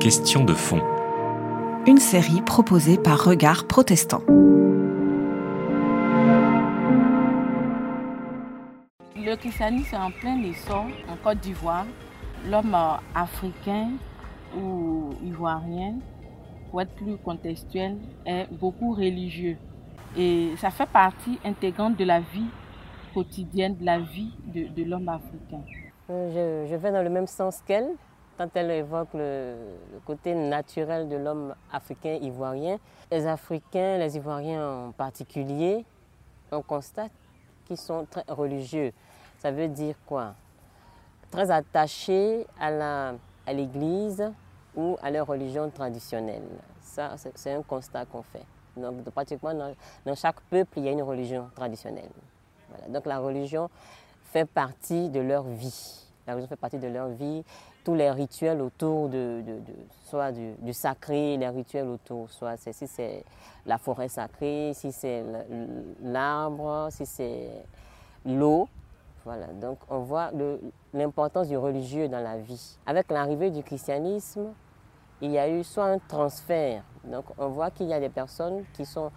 Question de fond. Une série proposée par Regard Protestant. Le christianisme est en plein essor en Côte d'Ivoire. L'homme euh, africain ou ivoirien, pour être plus contextuel, est beaucoup religieux. Et ça fait partie intégrante de la vie quotidienne, de la vie de, l'homme africain. Euh, je, vais dans le même sens qu'elle quand elle évoque le, côté naturel de l'homme africain ivoirien. Les Africains, les Ivoiriens en particulier, on constate qu'ils sont très religieux. Ça veut dire quoi? Très attachés à l'église à ou à leur religion traditionnelle. Ça, c'est un constat qu'on fait. Donc, pratiquement dans, chaque peuple, il y a une religion traditionnelle. Donc, la religion fait partie de leur vie. La religion fait partie de leur vie. Tous les rituels autour de, soit du, sacré, les rituels autour, soit si c'est la forêt sacrée, si c'est l'arbre, si c'est l'eau. Voilà, donc on voit l'importance du religieux dans la vie. Avec l'arrivée du christianisme, il y a eu soit un transfert. Donc on voit qu'il y a des personnes qui sont,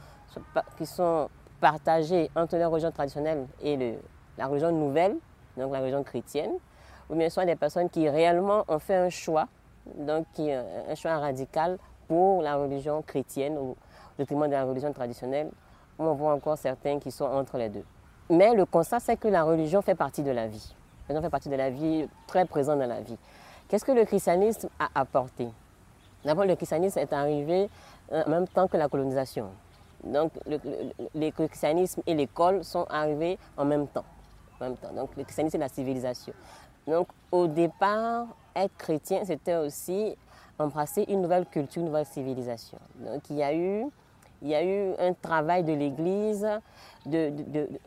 qui sont partagées entre la religion traditionnelle et la religion nouvelle, donc la religion chrétienne, ou bien soit des personnes qui réellement ont fait un choix, donc qui, un choix radical pour la religion chrétienne au détriment de la religion traditionnelle. On voit encore certains qui sont entre les deux. Mais le constat, c'est que la religion fait partie de la vie. La religion fait partie de la vie, très présente dans la vie. Qu'est-ce que le christianisme a apporté? D'abord, le christianisme est arrivé en même temps que la colonisation. Donc, le, christianisme et l'école sont arrivés en même temps. En même temps. Donc, le christianisme, c'est la civilisation. Donc, au départ, être chrétien, c'était aussi embrasser une nouvelle culture, une nouvelle civilisation. Donc, il y a eu, un travail de l'Église, de,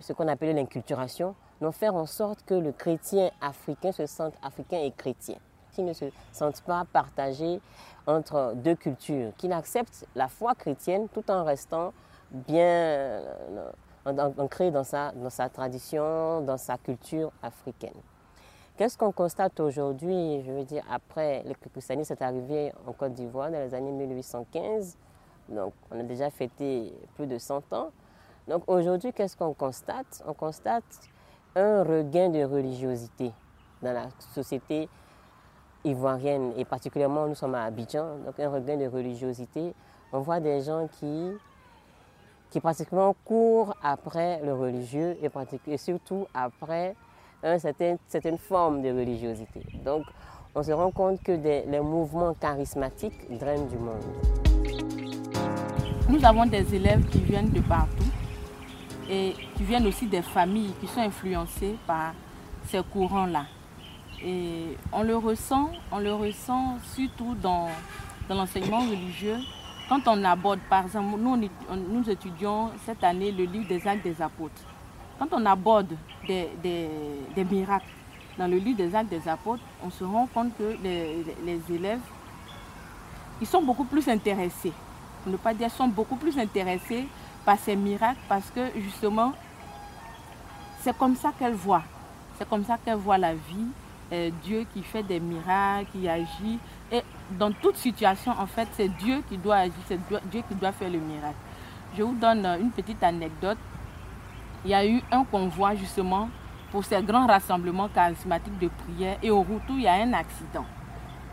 ce qu'on appelait l'inculturation, donc faire en sorte que le chrétien africain se sente africain et chrétien qui ne se sentent pas partagés entre deux cultures, qui acceptent la foi chrétienne tout en restant bien euh, ancré sa, dans sa tradition, dans sa culture africaine. Qu'est-ce qu'on constate aujourd'hui, je veux dire, après le christianisme est arrivé en Côte d'Ivoire dans les années 1815, donc on a déjà fêté plus de 100 ans. Donc aujourd'hui, qu'est-ce qu'on constate? On constate un regain de religiosité dans la société ivoirienne et particulièrement nous sommes à Abidjan, donc un regain de religiosité. On voit des gens qui, qui pratiquement courent après le religieux et, surtout après une certaine, certaine, forme de religiosité. Donc on se rend compte que les mouvements charismatiques drainent du monde. Nous avons des élèves qui viennent de partout et qui viennent aussi des familles qui sont influencées par ces courants-là. Et on le ressent, on le ressent surtout dans, dans l'enseignement religieux. Quand on aborde, par exemple, nous, nous étudions cette année le livre des actes des apôtres. Quand on aborde des, des, miracles dans le livre des actes des apôtres, on se rend compte que les, les élèves, ils sont beaucoup plus intéressés. ne pas dire sont beaucoup plus intéressés par ces miracles parce que justement, c'est comme ça qu'elles voient. C'est comme ça qu'elles voient la vie. Dieu qui fait des miracles, qui agit. Et dans toute situation, en fait, c'est Dieu qui doit agir, c'est Dieu qui doit faire le miracle. Je vous donne une petite anecdote. Il y a eu un convoi justement pour ces grands rassemblements charismatiques de prière et au retour, il y a un accident.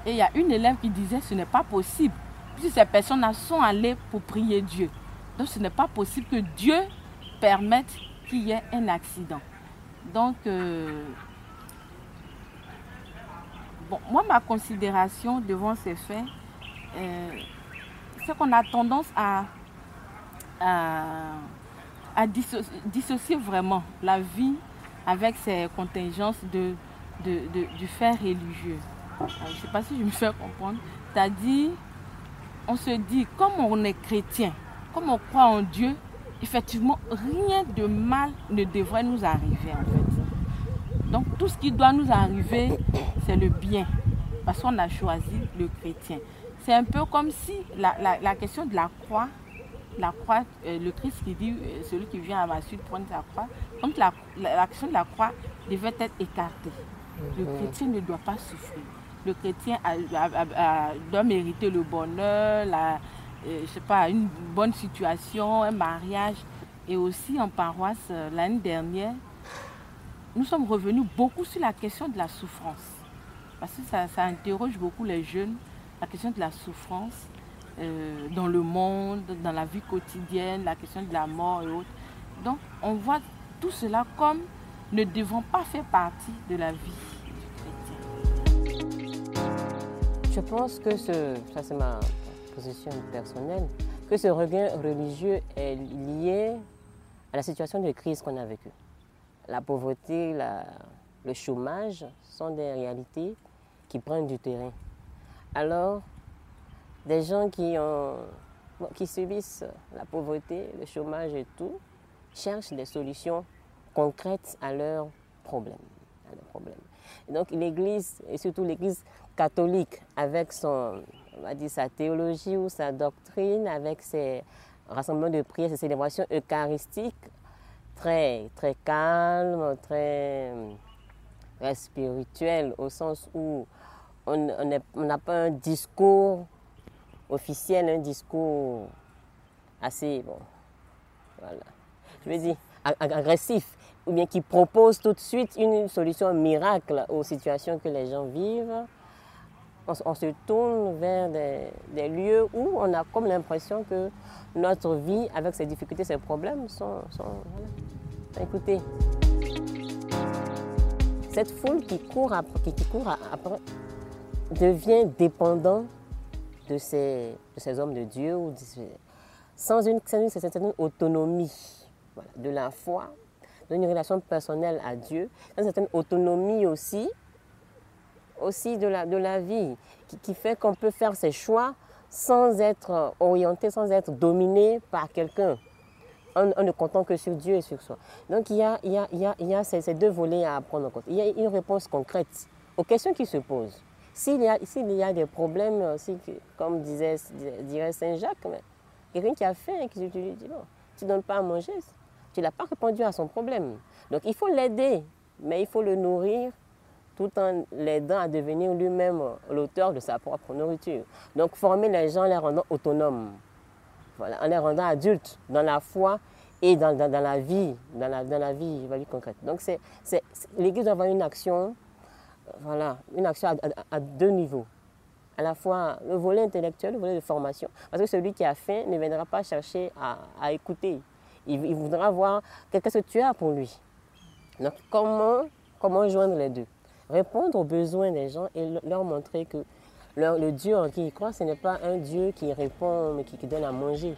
Et il y a une élève qui disait ce n'est pas possible, puisque ces personnes sont allées pour prier Dieu. Donc ce n'est pas possible que Dieu permette qu'il y ait un accident. Donc, euh, moi, ma considération devant ces faits, euh, c'est qu'on a tendance à, à, dissocier, vraiment la vie avec ses contingences de, du fait religieux. Euh, je ne sais pas si je me fais comprendre. C'est-à-dire, on se dit, comme on est chrétien, comme on croit en Dieu, effectivement, rien de mal ne devrait nous arriver en fait. Donc tout ce qui doit nous arriver, c'est le bien, parce qu'on a choisi le chrétien. C'est un peu comme si la, question de la croix, la croix, euh, le Christ qui dit, euh, celui qui vient à ma suite prendre sa croix, donc la, question de la croix devait être écartée. Le chrétien ne doit pas souffrir. le chrétien doit mériter le bonheur, la, euh, je sais pas, une bonne situation, un mariage. Et aussi en paroisse, l'année dernière, nous sommes revenus beaucoup sur la question de la souffrance. Parce que ça, ça interroge beaucoup les jeunes, la question de la souffrance euh, dans le monde, dans la vie quotidienne, la question de la mort et autres. Donc on voit tout cela comme ne devant pas faire partie de la vie Je pense que ce, ça c'est ma position personnelle, que ce regain religieux est lié à la situation de crise qu'on a vécue. La pauvreté, le chômage sont des réalités qui prennent du terrain. Alors, des gens qui, ont, qui subissent la pauvreté, le chômage et tout, cherchent des solutions concrètes à leurs problèmes. Donc l'Église, et surtout l'Église catholique, avec son, on va dire, sa théologie ou sa doctrine, avec ses rassemblements de prières, ses célébrations eucharistiques, très, très calmes, très, très spirituelles, au sens où on n'a pas un discours officiel, un discours assez, bon, voilà, je veux dire, agressif, ou bien qui propose tout de suite une solution miracle aux situations que les gens vivent. On, se tourne vers des, lieux où on a comme l'impression que notre vie, avec ses difficultés, ses problèmes, sont, voilà. écoutez. Cette foule qui court après, qui court après devient dépendant de ces, hommes de Dieu, sans une, certaine autonomie de la foi, d'une relation personnelle à Dieu, une certaine autonomie aussi, aussi de la, vie, qui, fait qu'on peut faire ses choix sans être orienté, sans être dominé par quelqu'un, en, ne comptant que sur Dieu et sur soi. Donc il y a, ces deux volets à prendre en compte. Il y a une réponse concrète aux questions qui se posent. S'il y, a, y a des problèmes, aussi, comme disait, dirait Saint Jacques, quelqu'un qui a faim qui lui dit, bon, tu ne donnes pas à manger, tu n'as pas répondu à son problème. Donc il faut l'aider, mais il faut le nourrir tout en l'aidant à devenir lui-même l'auteur de sa propre nourriture. Donc former les gens en les rendant autonomes, en les rendant adultes dans la foi et dans, dans, la vie, dans la, dans la vie, vie concrète. Donc l'Église doit avoir une action voilà, une action à, deux niveaux. À la fois le volet intellectuel, le volet de formation. Parce que celui qui a faim ne viendra pas chercher à, écouter. Il, voudra voir qu'est-ce que tu as pour lui. Donc comment, comment joindre les deux? Répondre aux besoins des gens et leur montrer que le Dieu en qui ils croient, ce n'est pas un Dieu qui répond mais qui, donne à manger.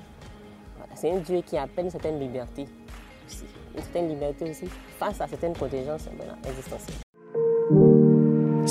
C'est un Dieu qui appelle une certaine liberté Une certaine liberté aussi face à certaines contingences existentielles.